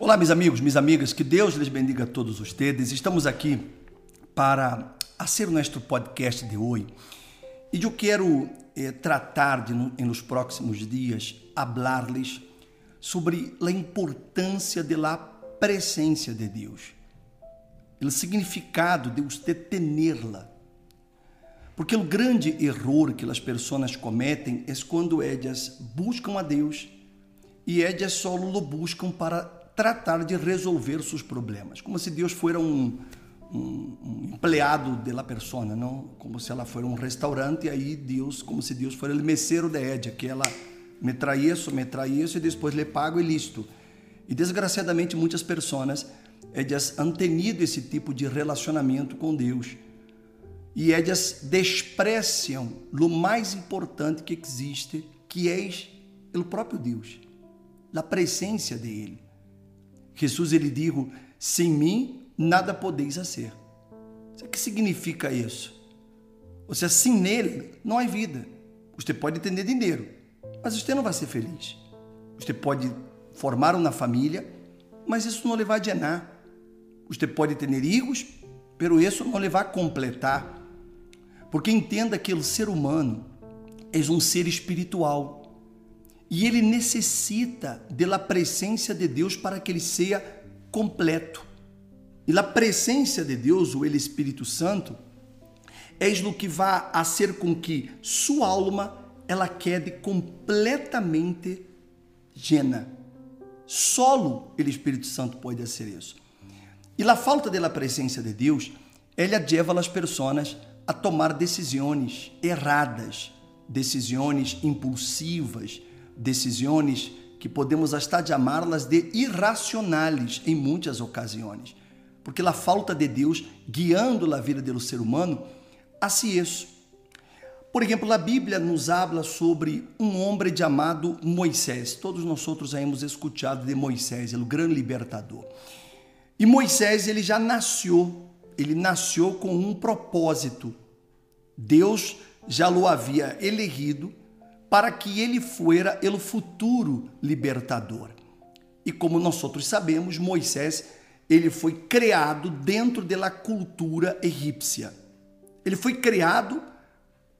Olá, meus amigos, minhas amigas, que Deus lhes bendiga a todos vocês. Estamos aqui para fazer o nosso podcast de hoje e eu quero eh, tratar de, no, nos próximos dias, falar-lhes sobre a importância da presença de Deus, o significado de você tê-la. Porque o grande erro que as pessoas cometem é quando elas buscam a Deus e elas só o buscam para tratar de resolver seus problemas, como se Deus fosse um, um, um empleado da persona, não? Como se ela fosse um restaurante e aí Deus, como se Deus fosse o mesero de ella, que ela me traz isso, me traz isso e depois lhe pago e listo. E desgraciadamente muitas pessoas elas han tenido esse tipo de relacionamento com Deus e elas despreciam o mais importante que existe, que é o próprio Deus, a presença dele. Jesus ele disse: sem mim nada podeis fazer. O que significa isso? Ou seja, sem nele não há vida. Você pode ter dinheiro, mas você não vai ser feliz. Você pode formar uma família, mas isso não lhe vai llenar. Você pode ter filhos, pero isso não lhe vai completar. Porque entenda que o ser humano é um ser espiritual e ele necessita da presença de Deus para que ele seja completo. E a presença de Deus, o Espírito Santo, é o que vai fazer com que sua alma ela quede completamente llena. Solo o Espírito Santo pode fazer isso. E a falta da presença de Deus, ela leva as pessoas a tomar decisões erradas, decisões impulsivas, decisões que podemos até chamá-las de irracionais em muitas ocasiões, porque a falta de Deus guiando a vida do ser humano assim isso. Por exemplo, a Bíblia nos habla sobre um homem chamado Moisés. Todos nós outros hemos escutado de Moisés, o grande libertador. E Moisés, ele já nasceu, ele nasceu com um propósito. Deus já o havia elegido para que ele fuera o futuro libertador. E como nós outros sabemos, Moisés, ele foi criado dentro da cultura egípcia. Ele foi criado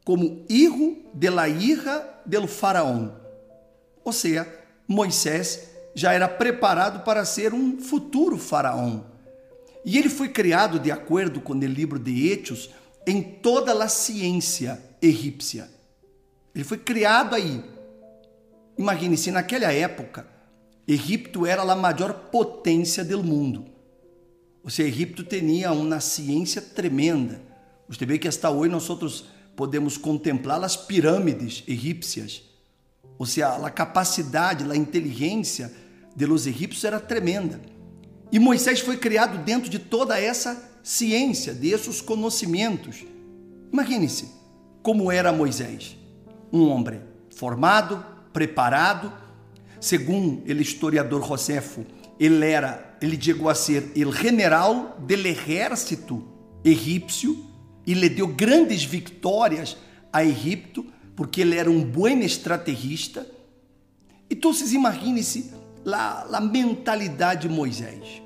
como filho de la hija del faraó. Ou seja, Moisés já era preparado para ser um futuro faraó. E ele foi criado, de acordo com o livro de Hechos, em toda a ciência egípcia. Ele foi criado aí. Imagine-se, naquela época, Egipto era a maior potência do mundo. Ou seja, Egipto tinha uma ciência tremenda. Você vê que hasta hoje nós podemos contemplar as pirâmides egípcias. Ou seja, a capacidade, a inteligência de los egípcios era tremenda. E Moisés foi criado dentro de toda essa ciência, desses conhecimentos. Imagine-se como era Moisés um homem formado, preparado, segundo o historiador Josefo, ele era, ele chegou a ser o general do exército egípcio e lhe deu grandes vitórias a Egipto, porque ele era um bom estrategista. Então, vocês imaginem-se a, a mentalidade de Moisés.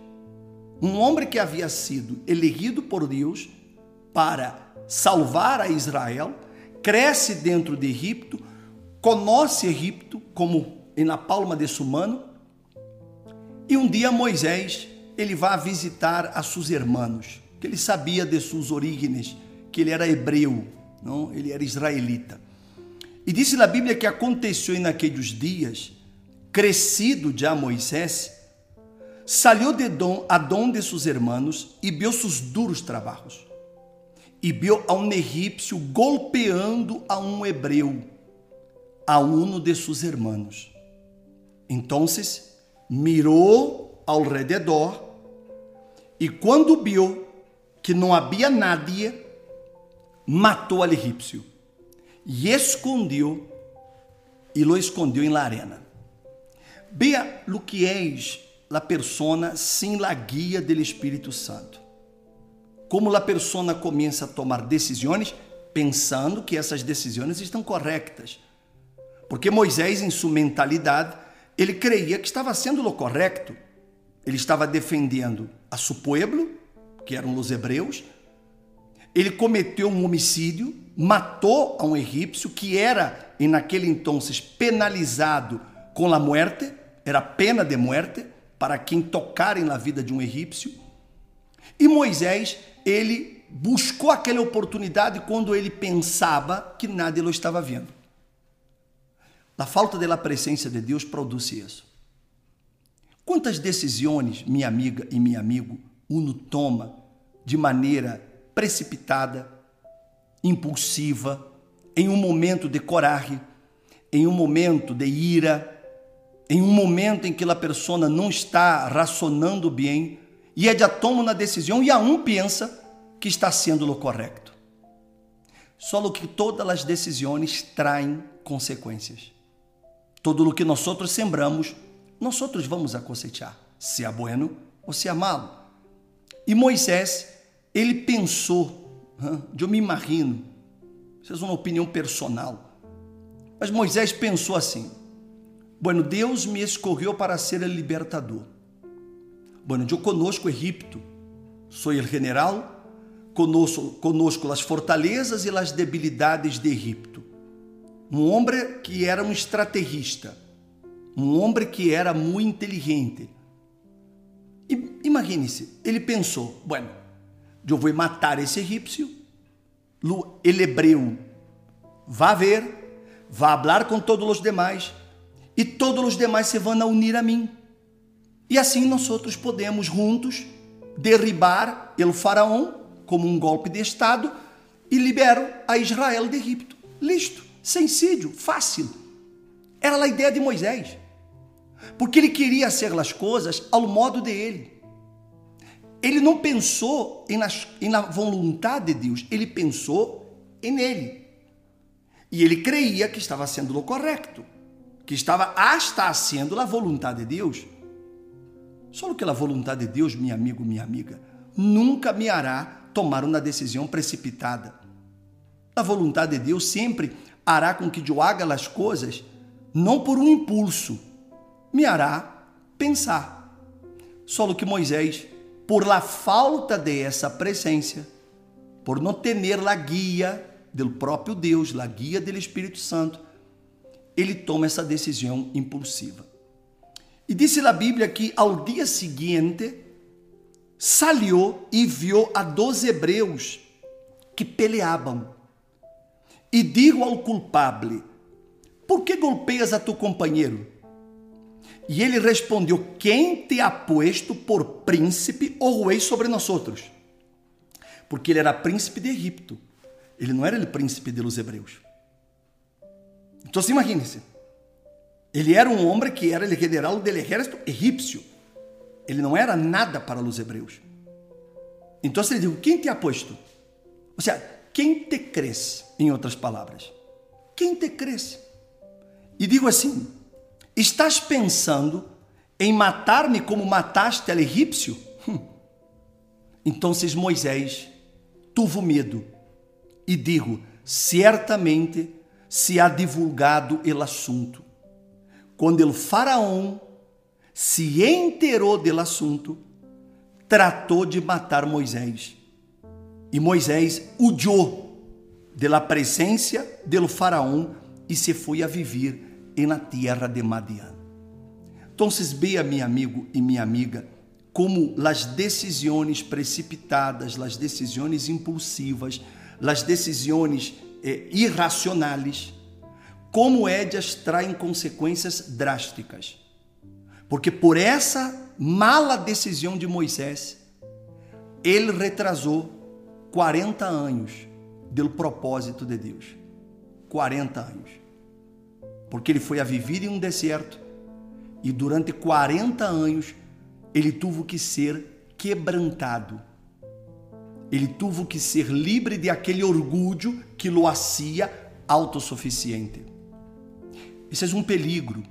Um homem que havia sido elegido por Deus para salvar a Israel, cresce dentro de Egipto, conhece Egipto como na palma de sua mano, e um dia Moisés ele vai visitar a seus irmãos, que ele sabia de suas origens, que ele era hebreu, não? ele era israelita. E disse na Bíblia que aconteceu naqueles dias, crescido já Moisés, saiu de Dom, a Dom de seus irmãos e viu seus duros trabalhos e viu a um egípcio golpeando a um hebreu, a um de seus irmãos. Então, mirou ao redor e quando viu que não havia nadie, matou al egípcio e escondeu e lo escondeu em la arena. Vea lo que és la persona sem la guia del Espírito Santo como a persona começa a tomar decisões pensando que essas decisões estão corretas. Porque Moisés, em sua mentalidade, ele creia que estava sendo o correto. ele estava defendendo a seu pueblo, que eram os hebreus. Ele cometeu um homicídio, matou a um egípcio que era, em naquele entonces, penalizado com a muerte, era pena de muerte para quem tocarem na vida de um egípcio. E Moisés, ele buscou aquela oportunidade quando ele pensava que nada ele estava vendo. A falta da presença de Deus produz isso. Quantas decisões, minha amiga e meu amigo, uno toma de maneira precipitada, impulsiva, em um momento de coragem, em um momento de ira, em um momento em que a pessoa não está racionando bem e é de toma uma decisão e a um pensa que está sendo o correto. Só que todas as decisões traem consequências. Todo o que nós sembramos, nós vamos a cosechar, se é bueno ou se é malo. E Moisés, ele pensou, eu me imagino, isso é uma opinião personal, mas Moisés pensou assim: Bueno, Deus me escolheu para ser o libertador. Bueno, eu conosco Egipto, sou o general, conosco, conosco as fortalezas e as debilidades de Egipto. Um homem que era um estrategista, um homem que era muito inteligente. Imagine-se, ele pensou: bueno, eu vou matar esse egípcio, ele hebreu vai ver, vai falar com todos os demais e todos os demais se vão unir a mim. E assim nós outros podemos juntos derribar o faraó como um golpe de estado e liberar a Israel de Egipto. Listo, sencillo, fácil. Era a ideia de Moisés. Porque ele queria fazer as coisas ao modo dele. Ele não pensou em em na vontade de Deus, ele pensou em ele. E ele creia que estava sendo o correto que estava hasta sendo a vontade de Deus. Só que a vontade de Deus, meu amigo, minha amiga, nunca me hará tomar uma decisão precipitada. A vontade de Deus sempre hará com que eu haga as coisas não por um impulso, me hará pensar. Só que Moisés, por la falta de essa presença, por não ter a guia do próprio Deus, a guia do Espírito Santo, ele toma essa decisão impulsiva. E disse a Bíblia que ao dia seguinte saliu e viu a dois hebreus que peleavam. E digo ao culpável: Por que golpeias a tu companheiro? E ele respondeu: Quem te ha posto por príncipe ou rei sobre nós outros? Porque ele era príncipe de Egipto. Ele não era o príncipe dos hebreus. Então, imagine-se. Ele era um homem que era o general do exército egípcio. Ele não era nada para os hebreus. Então ele dijo: Quem te ha posto? Ou seja, quem te cresce, em outras palavras? Quem te cresce? E digo assim: Estás pensando em matar-me como mataste al egípcio? Hum. Então Moisés tuvo medo e digo: Certamente se ha divulgado el assunto. Quando o faraó se enterou del assunto, tratou de matar Moisés. E Moisés de la presença del faraó e se foi a viver na terra de Madian. Então, veja, meu amigo e minha amiga, como as decisões precipitadas, as decisões impulsivas, as decisões eh, irracionais, como Édias traem consequências drásticas. Porque por essa mala decisão de Moisés, ele retrasou 40 anos do propósito de Deus. 40 anos. Porque ele foi a viver em um deserto e durante 40 anos ele teve que ser quebrantado ele teve que ser livre de aquele orgulho que lo hacía autossuficiente. Esse é um peligro.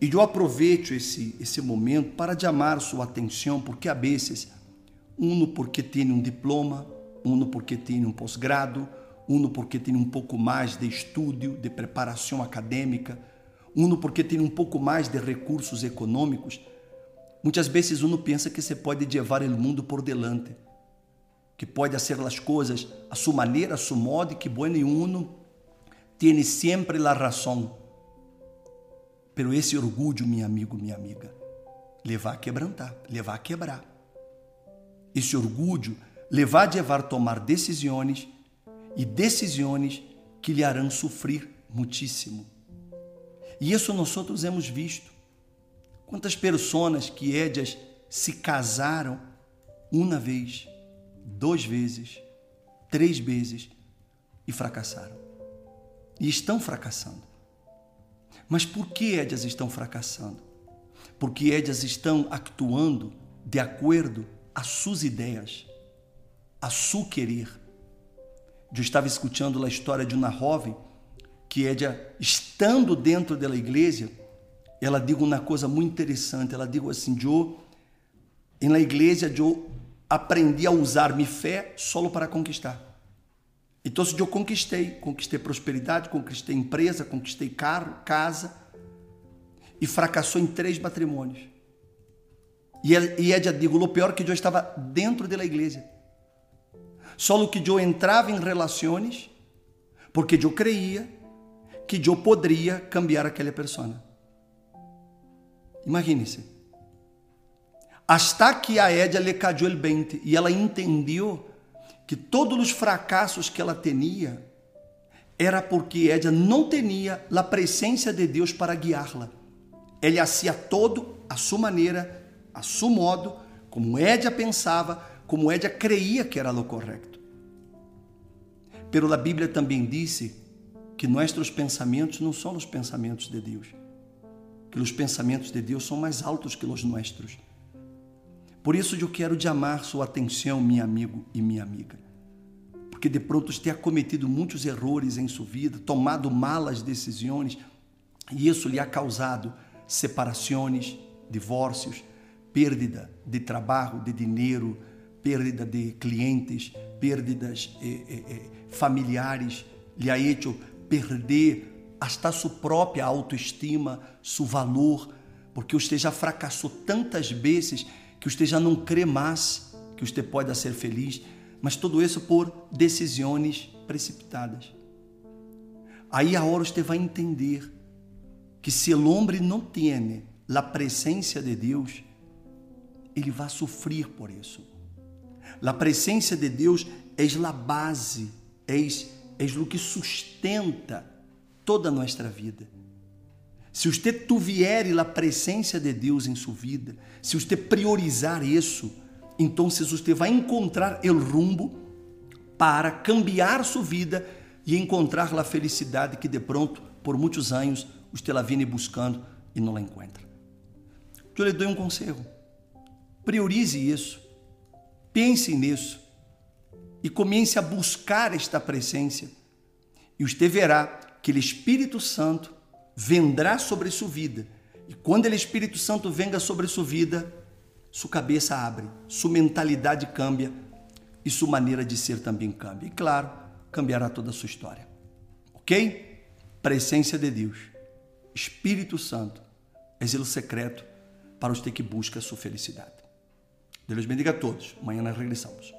E eu aproveito esse, esse momento para chamar sua atenção, porque a vezes, um porque tem um diploma, um porque tem um pós-grado, um porque tem um pouco mais de estudo, de preparação acadêmica, um porque tem um pouco mais de recursos econômicos, Muitas vezes uno pensa que você pode levar o mundo por delante, que pode fazer as coisas a sua maneira, a seu modo, e que bueno e uno tem sempre a razão. Pero esse orgulho, meu amigo, minha amiga, levar a quebrantar, levar a quebrar. Esse orgulho levar a levar a tomar decisões e decisões que lhe harão sofrer muitíssimo. E isso nós outros hemos visto. Quantas pessoas que édias se casaram uma vez, duas vezes, três vezes e fracassaram. E estão fracassando. Mas por que édias estão fracassando? Porque édias estão actuando de acordo às suas ideias, a seu querer. Eu estava escutando a história de uma jovem que édia, estando dentro da igreja, ela digo uma coisa muito interessante. Ela digo assim, eu, na igreja, eu aprendi a usar minha fé solo para conquistar. Então, eu conquistei, conquistei prosperidade, conquistei empresa, conquistei carro, casa, e fracassou em três matrimônios. E, e ella digo, o pior que eu estava dentro da igreja. Só que eu entrava em relações porque eu creia que eu poderia cambiar aquela pessoa. Imagine-se. Hasta que a Edia le caiu el 20 e ela entendeu que todos os fracassos que ela tinha era porque Edia não tinha a presença de Deus para guiá-la. Ele hacía todo a sua maneira, a seu modo, como Edia pensava, como Edia creia que era o correto. Pero a Bíblia também disse que nossos pensamentos não são os pensamentos de Deus, que os pensamentos de Deus são mais altos que os nossos. Por isso eu quero te amar sua atenção, meu amigo e minha amiga. Porque de pronto você tem cometido muitos erros em sua vida, tomado malas decisões, e isso lhe ha causado separações, divórcios, perda de trabalho, de dinheiro, perda de clientes, perdas eh, eh, eh, familiares, lhe ha hecho perder hasta sua própria autoestima, seu valor, porque você já fracassou tantas vezes que você já não crê mais que você pode ser feliz, mas tudo isso por decisões precipitadas. Aí a hora você vai entender que se o homem não tem a presença de Deus, ele vai sofrer por isso. A presença de Deus é a base, é és o que sustenta toda a nossa vida. Se você tuvier a presença de Deus em sua vida, se você priorizar isso, então você vai encontrar o rumbo para cambiar sua vida e encontrar a felicidade que de pronto, por muitos anos, você la viene buscando e não la encontra. Eu lhe dou um conselho. Priorize isso. Pense nisso e comece a buscar esta presença. E você verá que o Espírito Santo vendrá sobre sua vida. E quando o Espírito Santo venga sobre sua vida, sua cabeça abre, sua mentalidade cambia e sua maneira de ser também cambia. E claro, cambiará toda a sua história. Ok? Presença de Deus, Espírito Santo, é o secreto para os que busca a sua felicidade. Deus bendiga a todos. Amanhã nós regressamos.